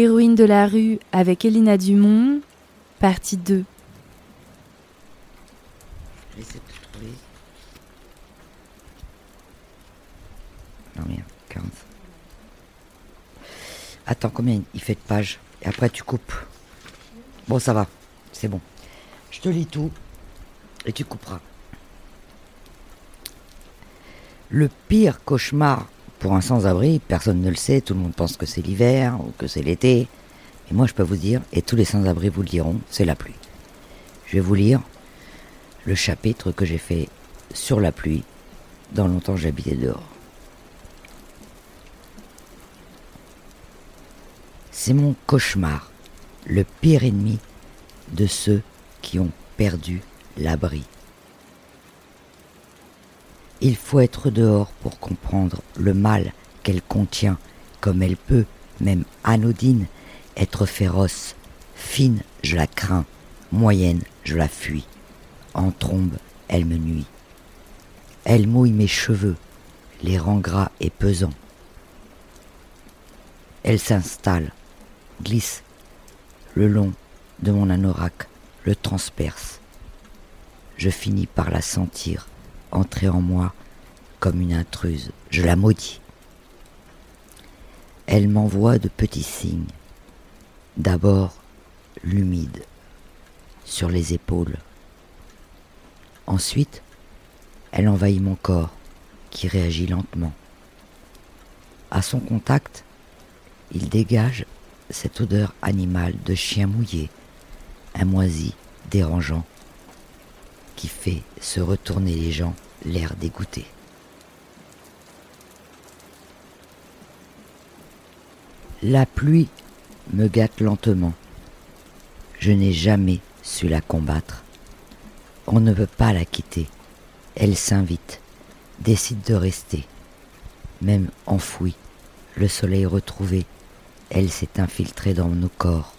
Héroïne de la rue avec Elina Dumont, partie 2. J'essaie de trouver. Non, merde, 15. Attends, combien il fait de pages Et après, tu coupes. Bon, ça va, c'est bon. Je te lis tout et tu couperas. Le pire cauchemar pour un sans-abri, personne ne le sait, tout le monde pense que c'est l'hiver ou que c'est l'été. Et moi, je peux vous dire, et tous les sans-abri vous le diront, c'est la pluie. Je vais vous lire le chapitre que j'ai fait sur la pluie dans longtemps j'habitais dehors. C'est mon cauchemar, le pire ennemi de ceux qui ont perdu l'abri. Il faut être dehors pour comprendre le mal qu'elle contient, comme elle peut, même anodine, être féroce. Fine, je la crains. Moyenne, je la fuis. En trombe, elle me nuit. Elle mouille mes cheveux, les rend gras et pesants. Elle s'installe, glisse le long de mon anorak, le transperce. Je finis par la sentir entrer en moi comme une intruse. Je la maudis. Elle m'envoie de petits signes. D'abord l'humide sur les épaules. Ensuite, elle envahit mon corps qui réagit lentement. À son contact, il dégage cette odeur animale de chien mouillé, un moisi dérangeant qui fait se retourner les gens l'air dégoûté. La pluie me gâte lentement. Je n'ai jamais su la combattre. On ne veut pas la quitter. Elle s'invite, décide de rester. Même enfouie, le soleil retrouvé, elle s'est infiltrée dans nos corps.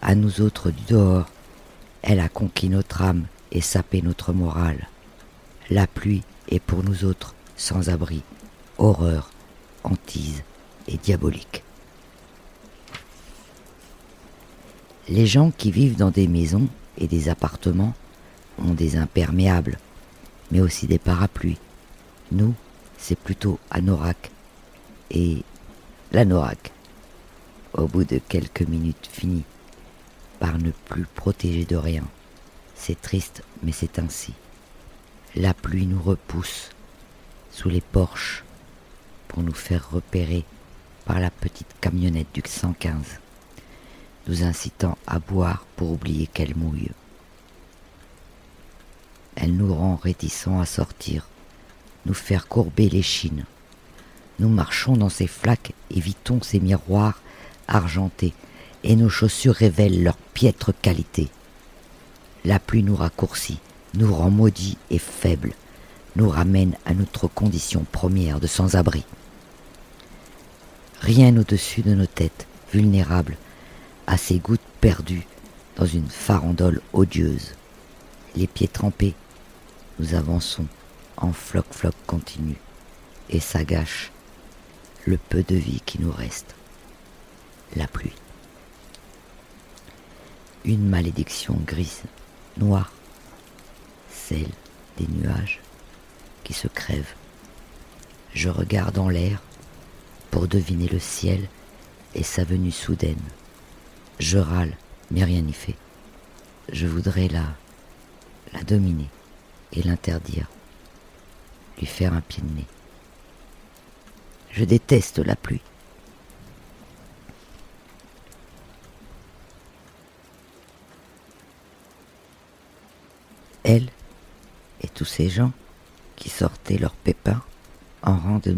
À nous autres du dehors, elle a conquis notre âme et sapé notre morale. La pluie est pour nous autres sans abri, horreur, hantise et diabolique. Les gens qui vivent dans des maisons et des appartements ont des imperméables, mais aussi des parapluies. Nous, c'est plutôt anorak et l'anorak, au bout de quelques minutes finies par ne plus protéger de rien. C'est triste, mais c'est ainsi. La pluie nous repousse sous les porches pour nous faire repérer par la petite camionnette du 115, nous incitant à boire pour oublier qu'elle mouille. Elle nous rend réticents à sortir, nous faire courber les chines. Nous marchons dans ces flaques, évitons ces miroirs argentés, et nos chaussures révèlent leur piètre qualité. La pluie nous raccourcit, nous rend maudits et faibles, nous ramène à notre condition première de sans-abri. Rien au-dessus de nos têtes, vulnérables à ces gouttes perdues dans une farandole odieuse. Les pieds trempés, nous avançons en floc-floc continu et ça gâche le peu de vie qui nous reste. La pluie. Une malédiction grise, noire, celle des nuages qui se crèvent. Je regarde en l'air pour deviner le ciel et sa venue soudaine. Je râle, mais rien n'y fait. Je voudrais la, la dominer et l'interdire, lui faire un pied de nez. Je déteste la pluie. Elle et ces gens qui sortaient leurs pépins en rang de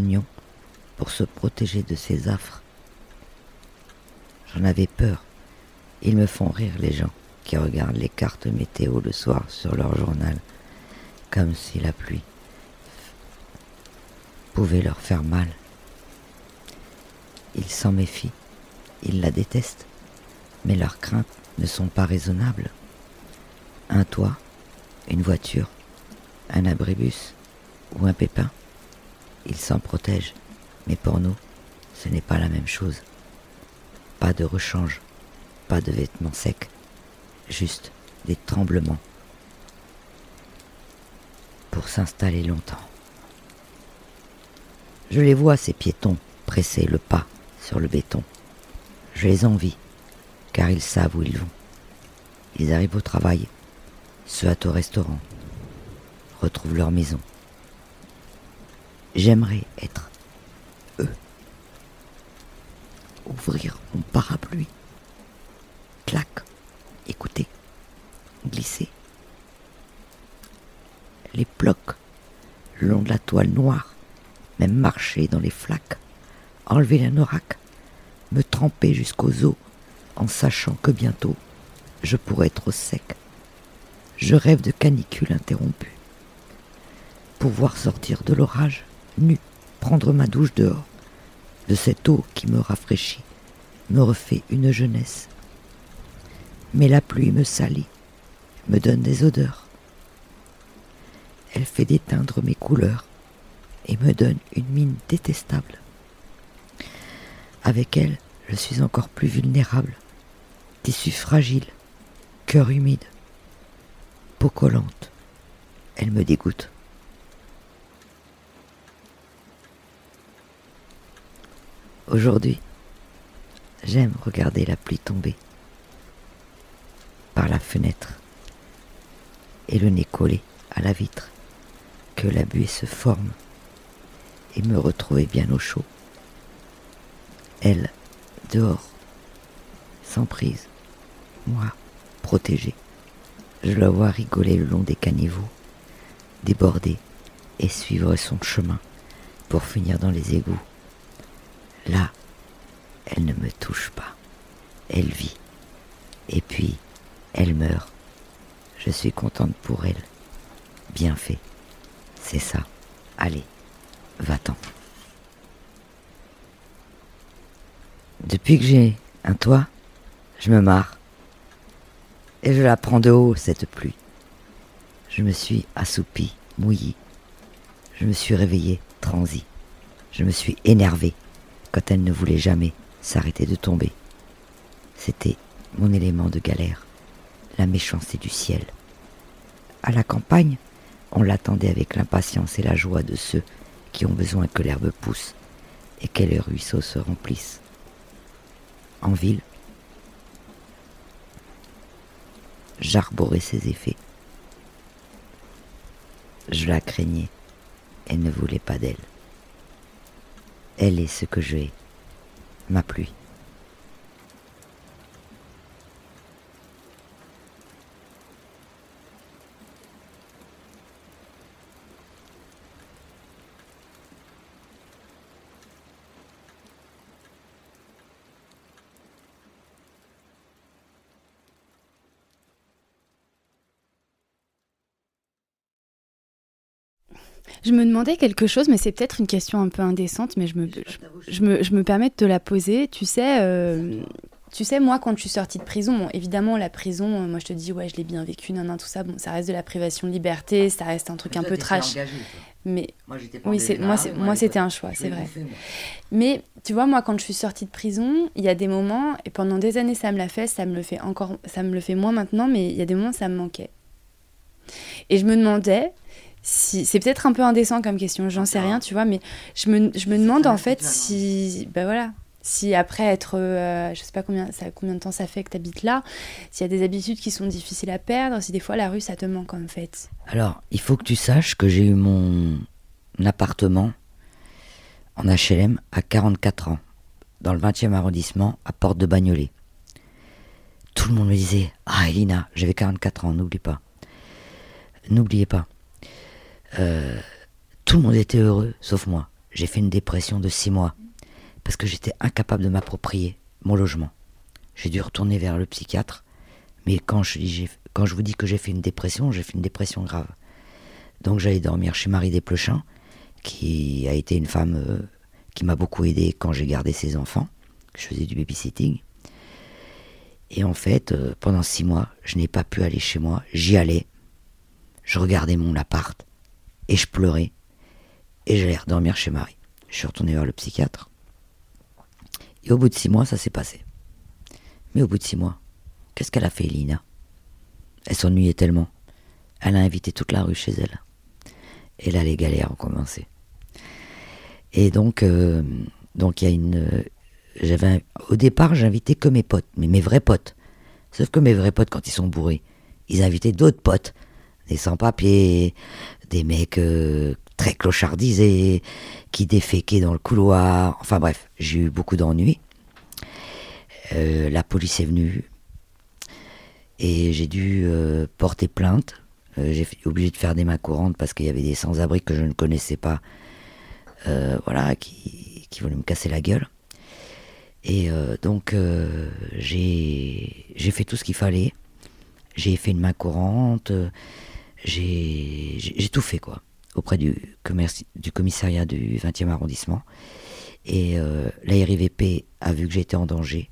pour se protéger de ces affres. J'en avais peur. Ils me font rire les gens qui regardent les cartes météo le soir sur leur journal, comme si la pluie pouvait leur faire mal. Ils s'en méfient, ils la détestent, mais leurs craintes ne sont pas raisonnables. Un toit, une voiture, un abribus ou un pépin, ils s'en protègent, mais pour nous, ce n'est pas la même chose. Pas de rechange, pas de vêtements secs, juste des tremblements pour s'installer longtemps. Je les vois, ces piétons, presser le pas sur le béton. Je les envie, car ils savent où ils vont. Ils arrivent au travail, se hâtent au restaurant, retrouvent leur maison. J'aimerais être eux. Ouvrir mon parapluie. Clac. Écouter. Glisser. Les blocs le long de la toile noire. Même marcher dans les flaques. Enlever la norac. Me tremper jusqu'aux os en sachant que bientôt je pourrais être au sec. Je rêve de canicule interrompue. Pouvoir sortir de l'orage nu, prendre ma douche dehors, de cette eau qui me rafraîchit, me refait une jeunesse. Mais la pluie me salit, me donne des odeurs. Elle fait déteindre mes couleurs et me donne une mine détestable. Avec elle, je suis encore plus vulnérable. Tissu fragile, cœur humide, peau collante. Elle me dégoûte. Aujourd'hui, j'aime regarder la pluie tomber par la fenêtre et le nez collé à la vitre, que la buée se forme et me retrouver bien au chaud. Elle, dehors, sans prise, moi, protégé. Je la vois rigoler le long des caniveaux, déborder et suivre son chemin pour finir dans les égouts. Là, elle ne me touche pas. Elle vit. Et puis, elle meurt. Je suis contente pour elle. Bien fait. C'est ça. Allez, va-t'en. Depuis que j'ai un toit, je me marre. Et je la prends de haut, cette pluie. Je me suis assoupi, mouillé. Je me suis réveillé, transi. Je me suis énervé quand elle ne voulait jamais s'arrêter de tomber. C'était mon élément de galère, la méchanceté du ciel. À la campagne, on l'attendait avec l'impatience et la joie de ceux qui ont besoin que l'herbe pousse et que les ruisseaux se remplissent. En ville, j'arborais ses effets. Je la craignais, elle ne voulait pas d'elle. Elle est ce que je hais, ma pluie. Je me demandais quelque chose, mais c'est peut-être une question un peu indécente, mais je me, je, me, je me, permets de te la poser. Tu sais, euh, tu sais, moi, quand je suis sortie de prison, bon, évidemment, la prison, euh, moi, je te dis, ouais, je l'ai bien vécu, nan, nan, tout ça. Bon, ça reste de la privation de liberté, ça reste un truc un peu trash. mais moi, oui, c'est moi, c'est moi, c'était un choix, c'est vrai. mais tu vois, moi, quand je suis sortie de prison, il y a des moments, et pendant des années, ça me l'a fait, ça me le fait encore, ça me le fait moins maintenant, mais il y a des moments, ça me manquait. Et je me demandais c'est peut-être un peu indécent comme question, j'en sais rien, tu vois, mais je me, je me demande en fait si, ben voilà, si après être, euh, je sais pas combien, ça, combien de temps ça fait que tu habites là, s'il y a des habitudes qui sont difficiles à perdre, si des fois la rue ça te manque en fait. Alors, il faut que tu saches que j'ai eu mon appartement en HLM à 44 ans, dans le 20e arrondissement, à Porte de Bagnolet. Tout le monde me disait Ah, Elina, j'avais 44 ans, n'oublie pas. N'oubliez pas. Euh, tout le monde était heureux, sauf moi. J'ai fait une dépression de six mois parce que j'étais incapable de m'approprier mon logement. J'ai dû retourner vers le psychiatre, mais quand je, vous dis que j'ai fait une dépression, j'ai fait une dépression grave. Donc j'allais dormir chez Marie Desplechin, qui a été une femme euh, qui m'a beaucoup aidé quand j'ai gardé ses enfants. Je faisais du babysitting. Et en fait, euh, pendant six mois, je n'ai pas pu aller chez moi. J'y allais. Je regardais mon appart et je pleurais. Et j'allais redormir chez Marie. Je suis retourné voir le psychiatre. Et au bout de six mois, ça s'est passé. Mais au bout de six mois, qu'est-ce qu'elle a fait, Lina Elle s'ennuyait tellement. Elle a invité toute la rue chez elle. Et là, les galères ont commencé. Et donc, euh, donc il y a une. J'avais au départ, j'invitais que mes potes, mais mes vrais potes. Sauf que mes vrais potes, quand ils sont bourrés, ils invitaient d'autres potes, des sans-papiers, des mecs euh, très clochardisés, qui déféquaient dans le couloir. Enfin bref, j'ai eu beaucoup d'ennuis. Euh, la police est venue et j'ai dû porter plainte. j'ai été obligé de faire des mains courantes parce qu'il y avait des sans-abri que je ne connaissais pas euh, voilà, qui, voulait me casser la gueule. Et euh, donc euh, j'ai fait tout ce qu'il fallait. J'ai fait une main courante, j'ai tout fait quoi, auprès du, commissariat du 20e arrondissement. Et euh, la RIVP a vu que j'étais en danger.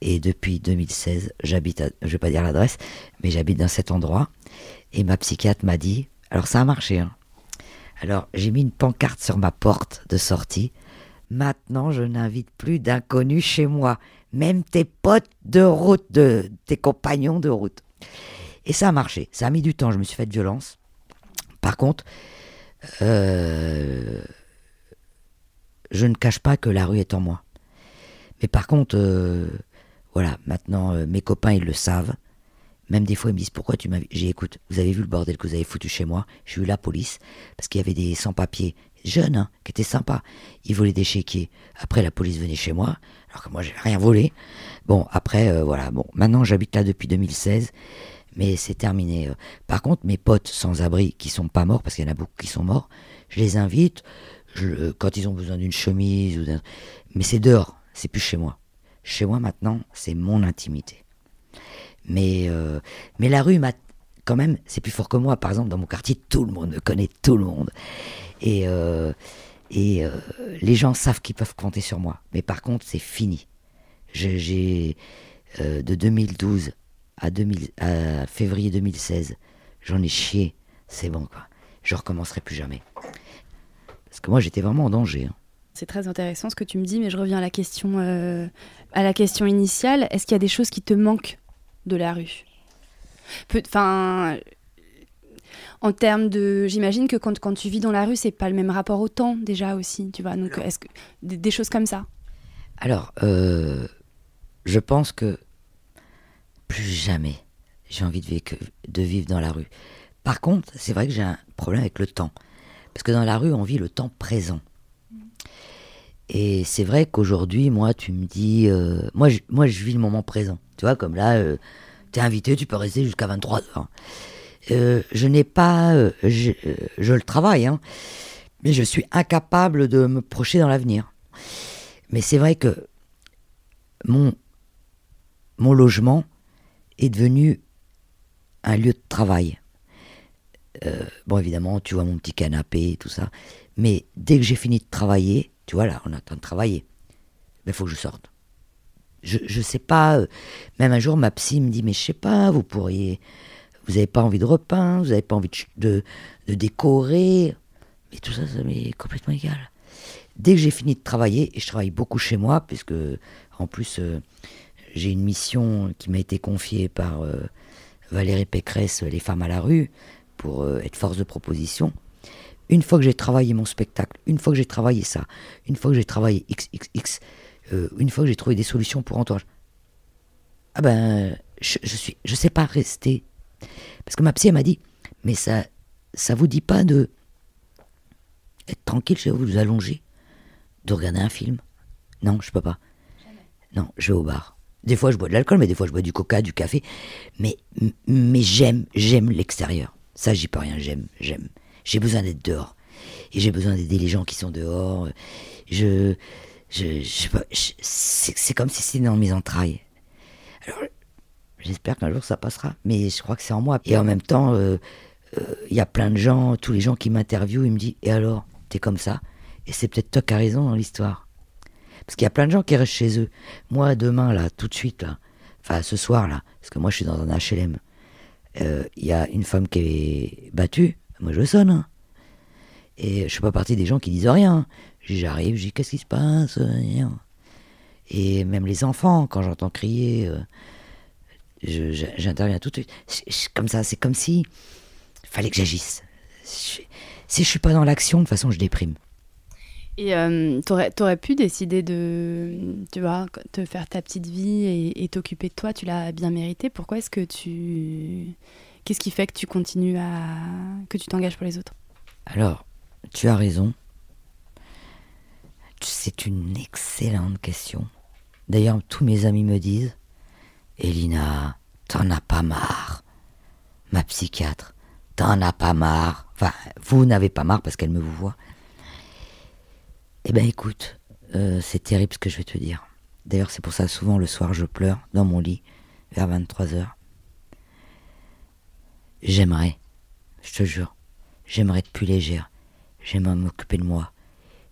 Et depuis 2016, j'habite, je vais pas dire l'adresse, mais j'habite dans cet endroit. Et ma psychiatre m'a dit, alors ça a marché, hein, alors j'ai mis une pancarte sur ma porte de sortie. Maintenant, je n'invite plus d'inconnus chez moi, même tes potes de route, de, tes compagnons de route. Et ça a marché. Ça a mis du temps. Je me suis fait de violence. Par contre, euh, je ne cache pas que la rue est en moi. Mais par contre, euh, voilà, maintenant euh, mes copains ils le savent. Même des fois, ils me disent pourquoi tu m'as. J'ai écoute, vous avez vu le bordel que vous avez foutu chez moi? J'ai eu la police parce qu'il y avait des sans-papiers jeunes hein, qui étaient sympas. Ils volaient des chéquiers. Après, la police venait chez moi, alors que moi, j'ai rien volé. Bon, après, voilà. Bon, maintenant, j'habite là depuis 2016, mais c'est terminé. Euh. Par contre, mes potes sans-abri qui sont pas morts, parce qu'il y en a beaucoup qui sont morts, je les invite je, quand ils ont besoin d'une chemise ou. Mais c'est dehors, c'est plus chez moi. Chez moi, maintenant, c'est mon intimité. Mais, euh, mais la rue quand même, c'est plus fort que moi. Par exemple, dans mon quartier, tout le monde me connaît, tout le monde. Et, euh, et euh, les gens savent qu'ils peuvent compter sur moi. Mais par contre, c'est fini. J'ai de 2012 à, 2000, à février 2016, j'en ai chié. C'est bon, quoi. Je recommencerai plus jamais. Parce que moi, j'étais vraiment en danger. Hein. C'est très intéressant ce que tu me dis, mais je reviens à la question, à la question initiale. Est-ce qu'il y a des choses qui te manquent de la rue? Enfin, en termes de, j'imagine que quand, quand, tu vis dans la rue, c'est pas le même rapport au temps déjà aussi, tu vois. Donc, est-ce que des, choses comme ça? Alors, euh, je pense que jamais j'ai envie de vivre, de vivre dans la rue. Par contre, c'est vrai que j'ai un problème avec le temps, parce que dans la rue, on vit le temps présent. Et c'est vrai qu'aujourd'hui, moi, tu me dis, euh, moi, je, moi, je vis le moment présent. Tu vois, comme là, euh, tu es invité, tu peux rester jusqu'à 23 heures. Euh, je n'ai pas, euh, je, le travaille, hein, mais je suis incapable de me projeter dans l'avenir. Mais c'est vrai que mon, mon logement est devenu un lieu de travail. bon, évidemment, tu vois mon petit canapé et tout ça. Mais dès que j'ai fini de travailler, tu vois là, on est en train de travailler, il faut que je sorte je, je sais pas. Euh, même un jour, ma psy me dit, mais je sais pas, vous pourriez, vous n'avez pas envie de repeindre, vous n'avez pas envie de, de, décorer. Mais tout ça, ça m'est complètement égal. Dès que j'ai fini de travailler, et je travaille beaucoup chez moi, puisque en plus, euh, j'ai une mission qui m'a été confiée par euh, Valérie Pécresse, Les femmes à la rue, pour être force de proposition. Une fois que j'ai travaillé mon spectacle, une fois que j'ai travaillé ça, une fois que j'ai travaillé XXX, euh, une fois que j'ai trouvé des solutions pour entourage, ah ben, je, je suis, je sais pas rester. Parce que ma psy, m'a dit, mais ça, ça vous dit pas de être tranquille chez vous, vous allonger, de regarder un film? Non, je peux pas. Non, je vais au bar. Des fois, je bois de l'alcool, mais des fois, je bois du coca, du café. Mais, mais j'aime, j'aime l'extérieur. Ça, j'y peux rien. J'aime, j'aime. J'ai besoin d'être dehors. Et j'ai besoin d'aider les gens qui sont dehors. Je, c'est comme si c'était dans mes entrailles. Alors, j'espère qu'un jour ça passera, mais je crois que c'est en moi. Et en même temps, euh, euh, il y a plein de gens, tous les gens qui m'interviewent, ils me disent Et alors, t'es comme ça? Et c'est peut-être toi qui as raison dans l'histoire. Parce qu'il y a plein de gens qui restent chez eux. Moi, demain, là, tout de suite, là, enfin ce soir, là, parce que moi je suis dans un HLM, euh, il y a une femme qui est battue, moi je sonne. Hein. Et je suis pas partie des gens qui disent rien. J'arrive, je dis qu'est-ce qui se passe Et même les enfants, quand j'entends crier, j'interviens tout de suite. comme ça, c'est comme si fallait que j'agisse. Si je suis pas dans l'action, de toute façon, je déprime. Et euh, t'aurais, aurais pu décider de, tu vois, te faire ta petite vie et, t'occuper de toi. Tu l'as bien mérité. Pourquoi est-ce que tu, qu'est-ce qui fait que tu continues à, que tu t'engages pour les autres? Alors, tu as raison. C'est une excellente question. D'ailleurs, tous mes amis me disent, Elina, t'en as pas marre. Ma psychiatre, t'en as pas marre. Enfin, vous n'avez pas marre parce qu'elle me vous voit. Eh ben écoute, euh, c'est terrible ce que je vais te dire. D'ailleurs, c'est pour ça souvent le soir je pleure dans mon lit vers 23h. J'aimerais, je te jure, j'aimerais être plus légère. J'aimerais m'occuper de moi.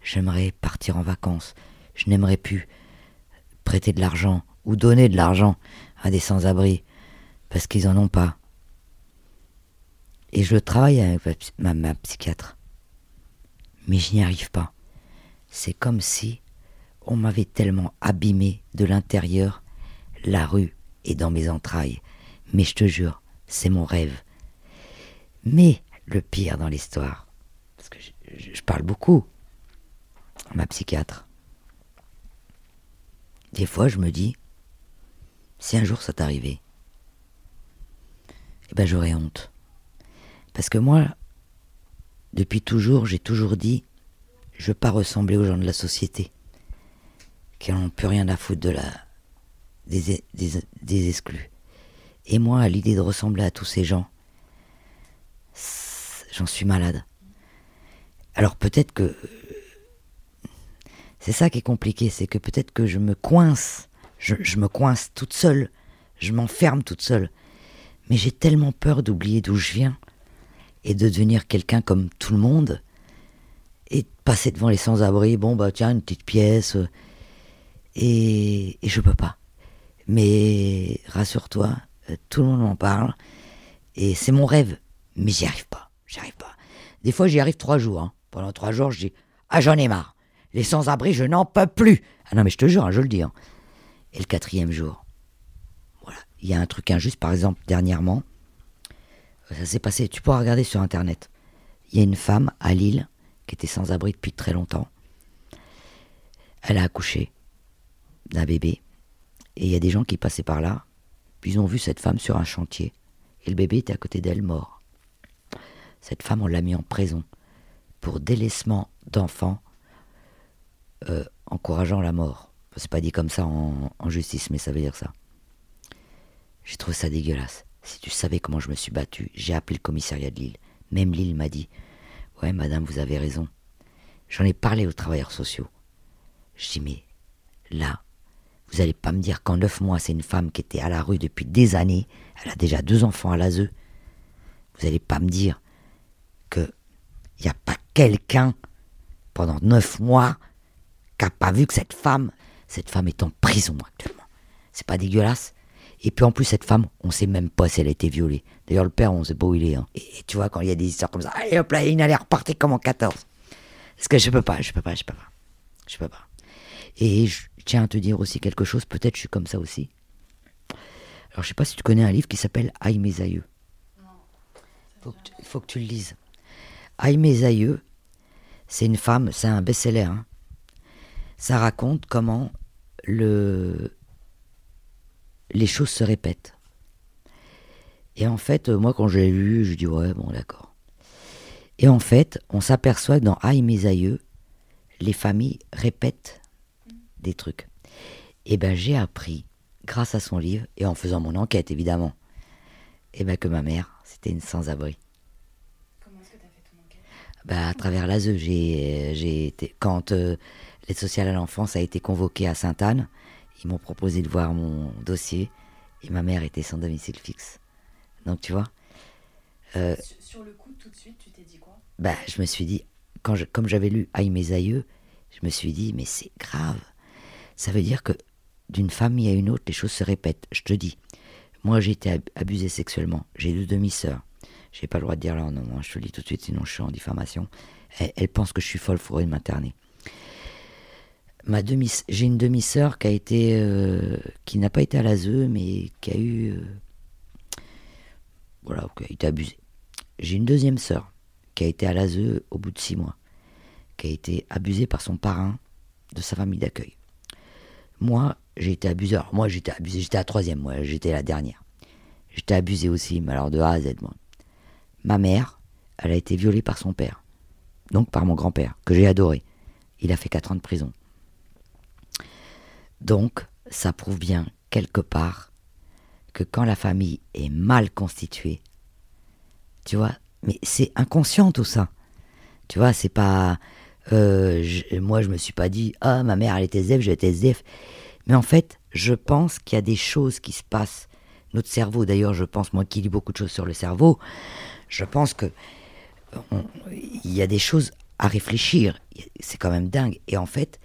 J'aimerais partir en vacances. Je n'aimerais plus prêter de l'argent ou donner de l'argent à des sans-abri parce qu'ils en ont pas. Et je travaille avec ma psychiatre. Mais je n'y arrive pas. C'est comme si on m'avait tellement abîmé de l'intérieur, la rue est dans mes entrailles. Mais je te jure, c'est mon rêve. Mais le pire dans l'histoire, parce que je, parle beaucoup, ma psychiatre, des fois je me dis, si un jour ça t'arrivait, eh ben j'aurais honte. Parce que moi, depuis toujours, j'ai toujours dit, je veux pas ressembler aux gens de la société, qui n'ont plus rien à foutre de la, des, des, exclus. Et moi, à l'idée de ressembler à tous ces gens, j'en suis malade. Alors peut-être que c'est ça qui est compliqué, c'est que peut-être que je me coince, je, me coince toute seule, je m'enferme toute seule. Mais j'ai tellement peur d'oublier d'où je viens et de devenir quelqu'un comme tout le monde passer devant les sans-abri, bon bah tiens, une petite pièce. Euh, et, et je peux pas. Mais rassure-toi, euh, tout le monde en parle. Et c'est mon rêve. Mais j'y arrive pas. J'y arrive pas. Des fois, j'y arrive trois jours. Hein. Pendant trois jours, je dis Ah, j'en ai marre. Les sans-abri, je n'en peux plus. Ah non, mais je te jure, hein, je le dis. Hein. Et le quatrième jour, voilà. Il y a un truc injuste, par exemple, dernièrement. Ça s'est passé, tu pourras regarder sur Internet. Il y a une femme à Lille qui était sans abri depuis très longtemps. Elle a accouché d'un bébé. Et il y a des gens qui passaient par là, puis ils ont vu cette femme sur un chantier. Et le bébé était à côté d'elle mort. Cette femme, on l'a mis en prison pour délaissement d'enfants euh, encourageant la mort. C'est pas dit comme ça en, en, justice, mais ça veut dire ça. J'ai trouvé ça dégueulasse. Si tu savais comment je me suis battu, j'ai appelé le commissariat de Lille. Même Lille m'a dit Ouais, madame, vous avez raison. J'en ai parlé aux travailleurs sociaux. Je dis, mais là, vous n'allez pas me dire qu'en neuf mois, c'est une femme qui était à la rue depuis des années, elle a déjà deux enfants à l'ASE. Vous n'allez pas me dire qu'il n'y a pas quelqu'un pendant neuf mois qui n'a pas vu que cette femme, cette femme est en prison actuellement. C'est pas dégueulasse? Et puis en plus, cette femme, on sait même pas si elle a été violée. D'ailleurs, le père, on sait pas où il est. Hein. Et, tu vois, quand il y a des histoires comme ça, allez hop là, il allait repartir comme en 14. Parce que je peux pas, je peux pas, je peux pas. Je peux pas. Et je tiens à te dire aussi quelque chose, peut-être je suis comme ça aussi. Alors je sais pas si tu connais un livre qui s'appelle Aïe mes aïeux. Il faut, que tu le lises. Aïe mes aïeux, c'est une femme, c'est un best-seller. Hein. Ça raconte comment le, les choses se répètent. Et en fait, euh, moi, quand je l'ai lu, je dis ouais, bon, d'accord. Et en fait, on s'aperçoit que dans Aïe mes aïeux, les familles répètent des trucs. Et ben, j'ai appris, grâce à son livre, et en faisant mon enquête, évidemment, et ben, que ma mère, c'était une sans-abri. Comment est-ce que tu as fait ton enquête? Ben, À travers l'ASE, j'ai été. Quand euh, l'aide sociale à l'enfance a été convoquée à Sainte-Anne, ils m'ont proposé de voir mon dossier et ma mère était sans domicile fixe. Donc tu vois. Euh, sur le coup, tout de suite, tu t'es dit quoi? Bah, Je me suis dit, quand je, comme j'avais lu Aïe mes aïeux, je me suis dit, mais c'est grave. Ça veut dire que d'une famille à une autre, les choses se répètent. Je te dis, moi j'ai été abusé sexuellement, j'ai deux demi-sœurs. J'ai pas le droit de dire là, non, non, je te le dis tout de suite, sinon je suis en diffamation. Elle, pense que je suis folle, faudrait m'interner. Ma demi, j'ai une demi-sœur qui a été, euh, qui n'a pas été à l'ASE, mais qui a eu, euh, voilà, qui a été abusée. J'ai une deuxième sœur qui a été à l'ASE au bout de six mois, qui a été abusée par son parrain de sa famille d'accueil. Moi, j'ai été abusé. Alors, moi, j'étais abusé, j'étais la troisième, moi, j'étais la dernière. J'étais abusé aussi, mais alors de A à Z, moi. Ma mère, elle a été violée par son père, donc par mon grand-père, que j'ai adoré. Il a fait quatre ans de prison. Donc, ça prouve bien, quelque part, que quand la famille est mal constituée, tu vois, mais c'est inconscient tout ça. Tu vois, c'est pas. Euh, moi, je me suis pas dit, ah, ma mère, elle était ZEF, j'étais ZEF. Mais en fait, je pense qu'il y a des choses qui se passent. Notre cerveau, d'ailleurs, je pense, moi qui lis beaucoup de choses sur le cerveau, je pense que il y a des choses à réfléchir. C'est quand même dingue. Et en fait,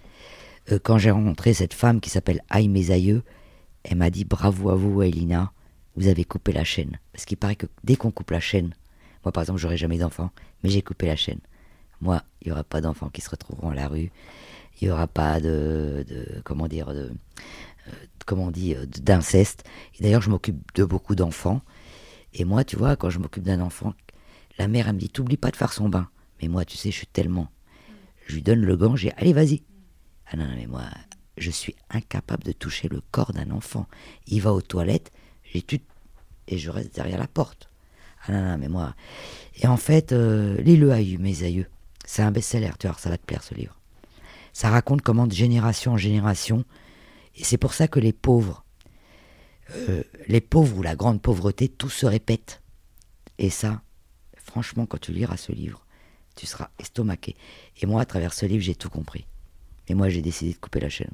euh, quand j'ai rencontré cette femme qui s'appelle Aïe Mes elle m'a dit bravo à vous, Elina, vous avez coupé la chaîne. Parce qu'il paraît que dès qu'on coupe la chaîne, moi par exemple, j'aurai jamais d'enfants, mais j'ai coupé la chaîne. Moi, il n'y aura pas d'enfants qui se retrouveront à la rue. Il n'y aura pas de, comment dire, de, euh, comment on dit, euh, d'inceste. Et d'ailleurs, je m'occupe de beaucoup d'enfants. Et moi, tu vois, quand je m'occupe d'un enfant, la mère, elle me dit, t'oublies pas de faire son bain. Mais moi, tu sais, je suis tellement. Je lui donne le gant, j'ai, allez, vas-y. Ah non, mais moi, je suis incapable de toucher le corps d'un enfant. Il va aux toilettes, j'étudie et je reste derrière la porte. Ah non, non, mais moi. Et en fait, euh, lis-le mes aïeux. C'est un best-seller, tu vois, ça va te plaire ce livre. Ça raconte comment de génération en génération, et c'est pour ça que les pauvres, euh, les pauvres ou la grande pauvreté, tout se répète. Et ça, franchement, quand tu liras ce livre, tu seras estomaqué. Et moi, à travers ce livre, j'ai tout compris. Et moi, j'ai décidé de couper la chaîne.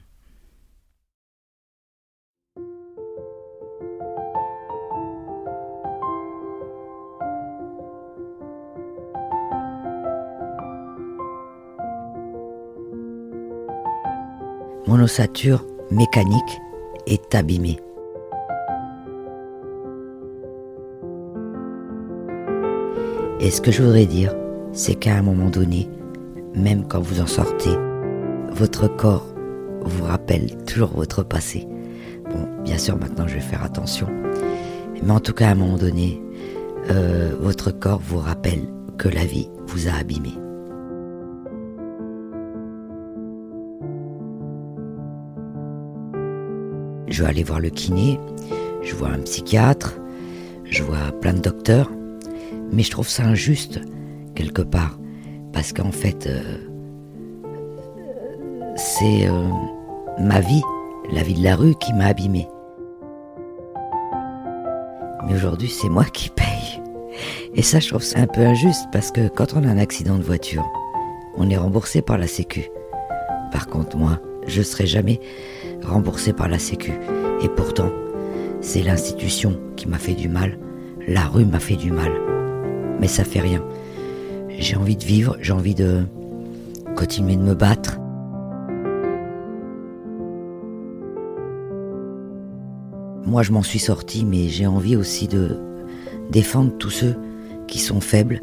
Mon ossature mécanique est abîmée. Et ce que je voudrais dire, c'est qu'à un moment donné, même quand vous en sortez, votre corps vous rappelle toujours votre passé. Bon, bien sûr, maintenant je vais faire attention. Mais en tout cas, à un moment donné, euh, votre corps vous rappelle que la vie vous a abîmé. Je vais aller voir le kiné, je vois un psychiatre, je vois plein de docteurs, mais je trouve ça injuste quelque part, parce qu'en fait, euh, c'est euh, ma vie, la vie de la rue qui m'a abîmé. Mais aujourd'hui, c'est moi qui paye. Et ça, je trouve ça un peu injuste parce que quand on a un accident de voiture, on est remboursé par la Sécu. Par contre, moi, je ne serai jamais remboursé par la Sécu. Et pourtant, c'est l'institution qui m'a fait du mal. La rue m'a fait du mal. Mais ça fait rien. J'ai envie de vivre, j'ai envie de continuer de me battre. Moi, je m'en suis sorti, mais j'ai envie aussi de défendre tous ceux qui sont faibles.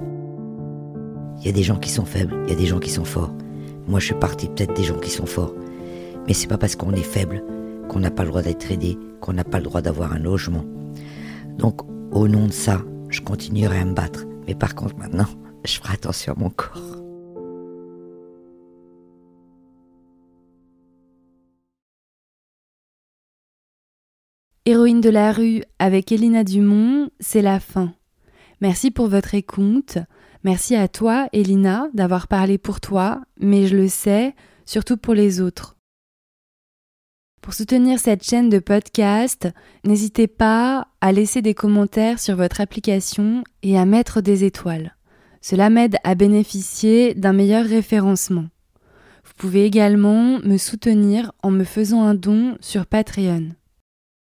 Il y a des gens qui sont faibles, il y a des gens qui sont forts. Moi, je suis parti peut-être des gens qui sont forts. Mais c'est pas parce qu'on est faible qu'on n'a pas le droit d'être aidé, qu'on n'a pas le droit d'avoir un logement. Donc, au nom de ça, je continuerai à me battre. Mais par contre, maintenant, je ferai attention à mon corps. Héroïne de la rue avec Elina Dumont, c'est la fin. Merci pour votre écoute. Merci à toi, Elina, d'avoir parlé pour toi, mais je le sais, surtout pour les autres. Pour soutenir cette chaîne de podcast, n'hésitez pas à laisser des commentaires sur votre application et à mettre des étoiles. Cela m'aide à bénéficier d'un meilleur référencement. Vous pouvez également me soutenir en me faisant un don sur Patreon.